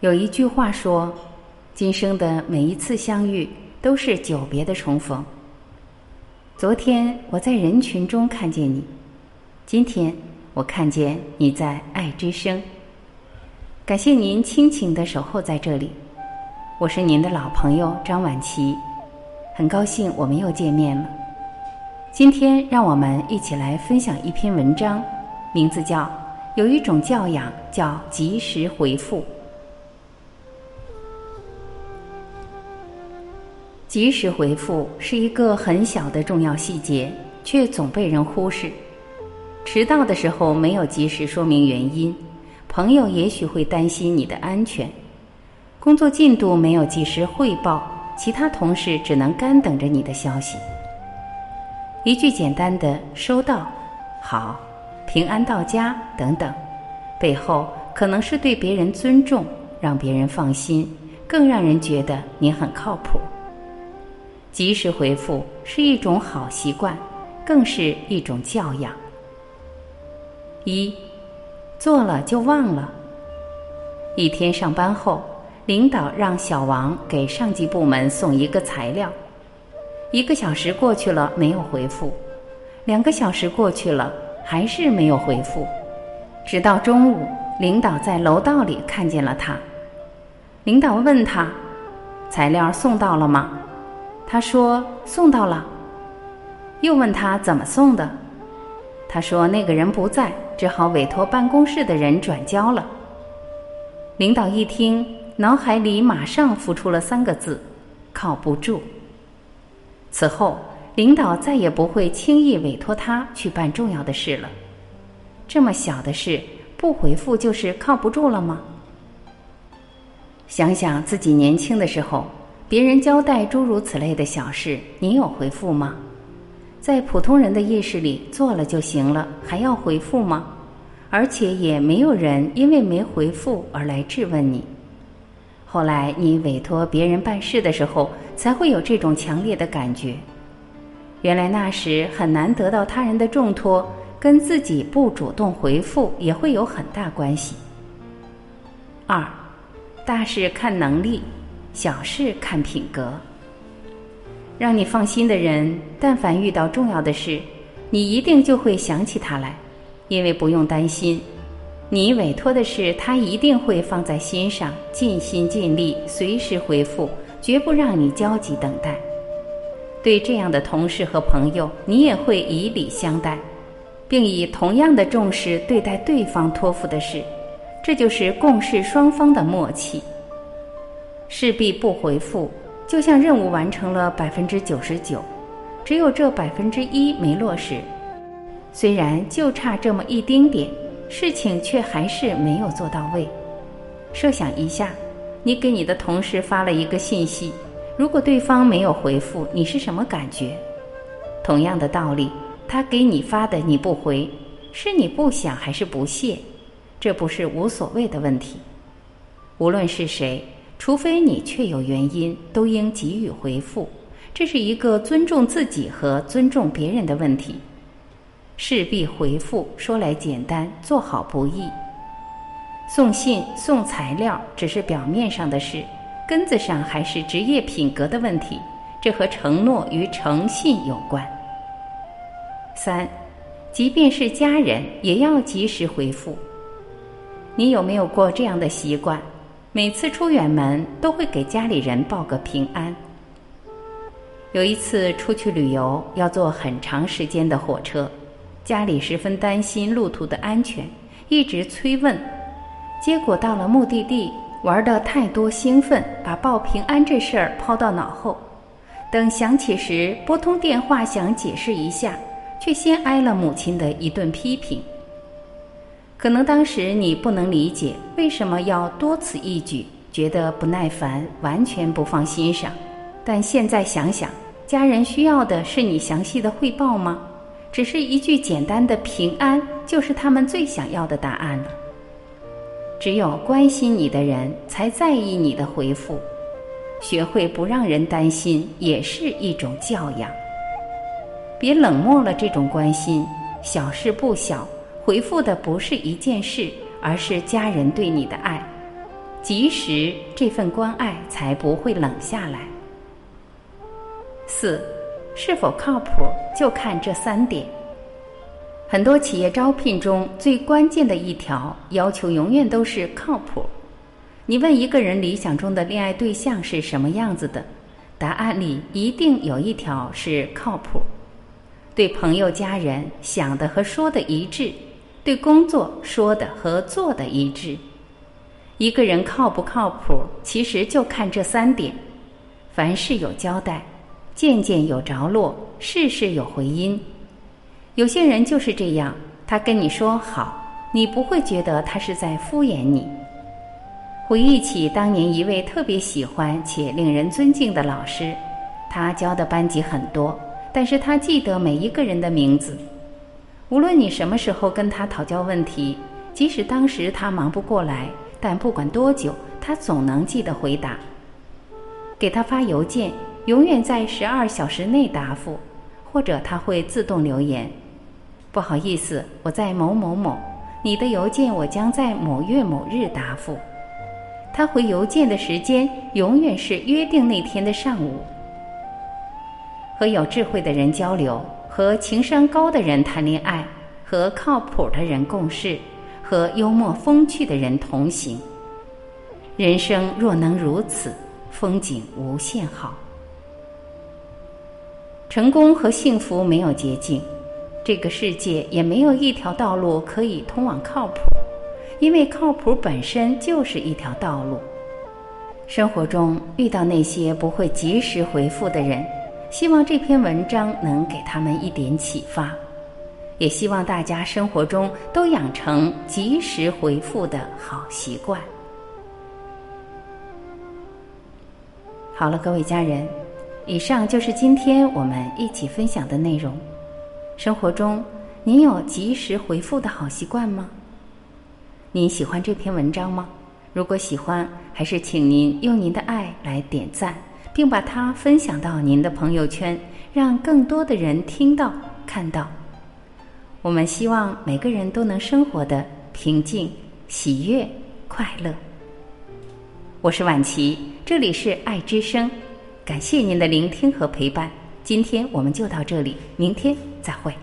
有一句话说：“今生的每一次相遇都是久别的重逢。”昨天我在人群中看见你，今天我看见你在爱之声。感谢您亲情的守候在这里，我是您的老朋友张婉琪，很高兴我们又见面了。今天让我们一起来分享一篇文章，名字叫《有一种教养叫及时回复》。及时回复是一个很小的重要细节，却总被人忽视。迟到的时候没有及时说明原因，朋友也许会担心你的安全；工作进度没有及时汇报，其他同事只能干等着你的消息。一句简单的“收到”“好”“平安到家”等等，背后可能是对别人尊重，让别人放心，更让人觉得你很靠谱。及时回复是一种好习惯，更是一种教养。一，做了就忘了。一天上班后，领导让小王给上级部门送一个材料，一个小时过去了没有回复，两个小时过去了还是没有回复，直到中午，领导在楼道里看见了他，领导问他：“材料送到了吗？”他说送到了，又问他怎么送的，他说那个人不在，只好委托办公室的人转交了。领导一听，脑海里马上浮出了三个字：靠不住。此后，领导再也不会轻易委托他去办重要的事了。这么小的事，不回复就是靠不住了吗？想想自己年轻的时候。别人交代诸如此类的小事，你有回复吗？在普通人的意识里，做了就行了，还要回复吗？而且也没有人因为没回复而来质问你。后来你委托别人办事的时候，才会有这种强烈的感觉。原来那时很难得到他人的重托，跟自己不主动回复也会有很大关系。二，大事看能力。小事看品格，让你放心的人，但凡遇到重要的事，你一定就会想起他来，因为不用担心，你委托的事他一定会放在心上，尽心尽力，随时回复，绝不让你焦急等待。对这样的同事和朋友，你也会以礼相待，并以同样的重视对待对方托付的事，这就是共事双方的默契。势必不回复，就像任务完成了百分之九十九，只有这百分之一没落实。虽然就差这么一丁点，事情却还是没有做到位。设想一下，你给你的同事发了一个信息，如果对方没有回复，你是什么感觉？同样的道理，他给你发的你不回，是你不想还是不屑？这不是无所谓的问题。无论是谁。除非你确有原因，都应给予回复。这是一个尊重自己和尊重别人的问题。势必回复，说来简单，做好不易。送信、送材料只是表面上的事，根子上还是职业品格的问题。这和承诺与诚信有关。三，即便是家人，也要及时回复。你有没有过这样的习惯？每次出远门都会给家里人报个平安。有一次出去旅游要坐很长时间的火车，家里十分担心路途的安全，一直催问。结果到了目的地，玩的太多兴奋，把报平安这事儿抛到脑后。等想起时，拨通电话想解释一下，却先挨了母亲的一顿批评。可能当时你不能理解为什么要多此一举，觉得不耐烦，完全不放心上。但现在想想，家人需要的是你详细的汇报吗？只是一句简单的平安，就是他们最想要的答案了。只有关心你的人才在意你的回复，学会不让人担心也是一种教养。别冷漠了这种关心，小事不小。回复的不是一件事，而是家人对你的爱。及时这份关爱才不会冷下来。四，是否靠谱就看这三点。很多企业招聘中最关键的一条要求永远都是靠谱。你问一个人理想中的恋爱对象是什么样子的，答案里一定有一条是靠谱。对朋友、家人想的和说的一致，对工作说的和做的一致。一个人靠不靠谱，其实就看这三点：凡事有交代，件件有着落，事事有回音。有些人就是这样，他跟你说好，你不会觉得他是在敷衍你。回忆起当年一位特别喜欢且令人尊敬的老师，他教的班级很多，但是他记得每一个人的名字。无论你什么时候跟他讨教问题，即使当时他忙不过来。但不管多久，他总能记得回答。给他发邮件，永远在十二小时内答复，或者他会自动留言：“不好意思，我在某某某，你的邮件我将在某月某日答复。”他回邮件的时间永远是约定那天的上午。和有智慧的人交流，和情商高的人谈恋爱，和靠谱的人共事。和幽默风趣的人同行，人生若能如此，风景无限好。成功和幸福没有捷径，这个世界也没有一条道路可以通往靠谱，因为靠谱本身就是一条道路。生活中遇到那些不会及时回复的人，希望这篇文章能给他们一点启发。也希望大家生活中都养成及时回复的好习惯。好了，各位家人，以上就是今天我们一起分享的内容。生活中，您有及时回复的好习惯吗？您喜欢这篇文章吗？如果喜欢，还是请您用您的爱来点赞，并把它分享到您的朋友圈，让更多的人听到、看到。我们希望每个人都能生活的平静、喜悦、快乐。我是婉琪，这里是爱之声，感谢您的聆听和陪伴。今天我们就到这里，明天再会。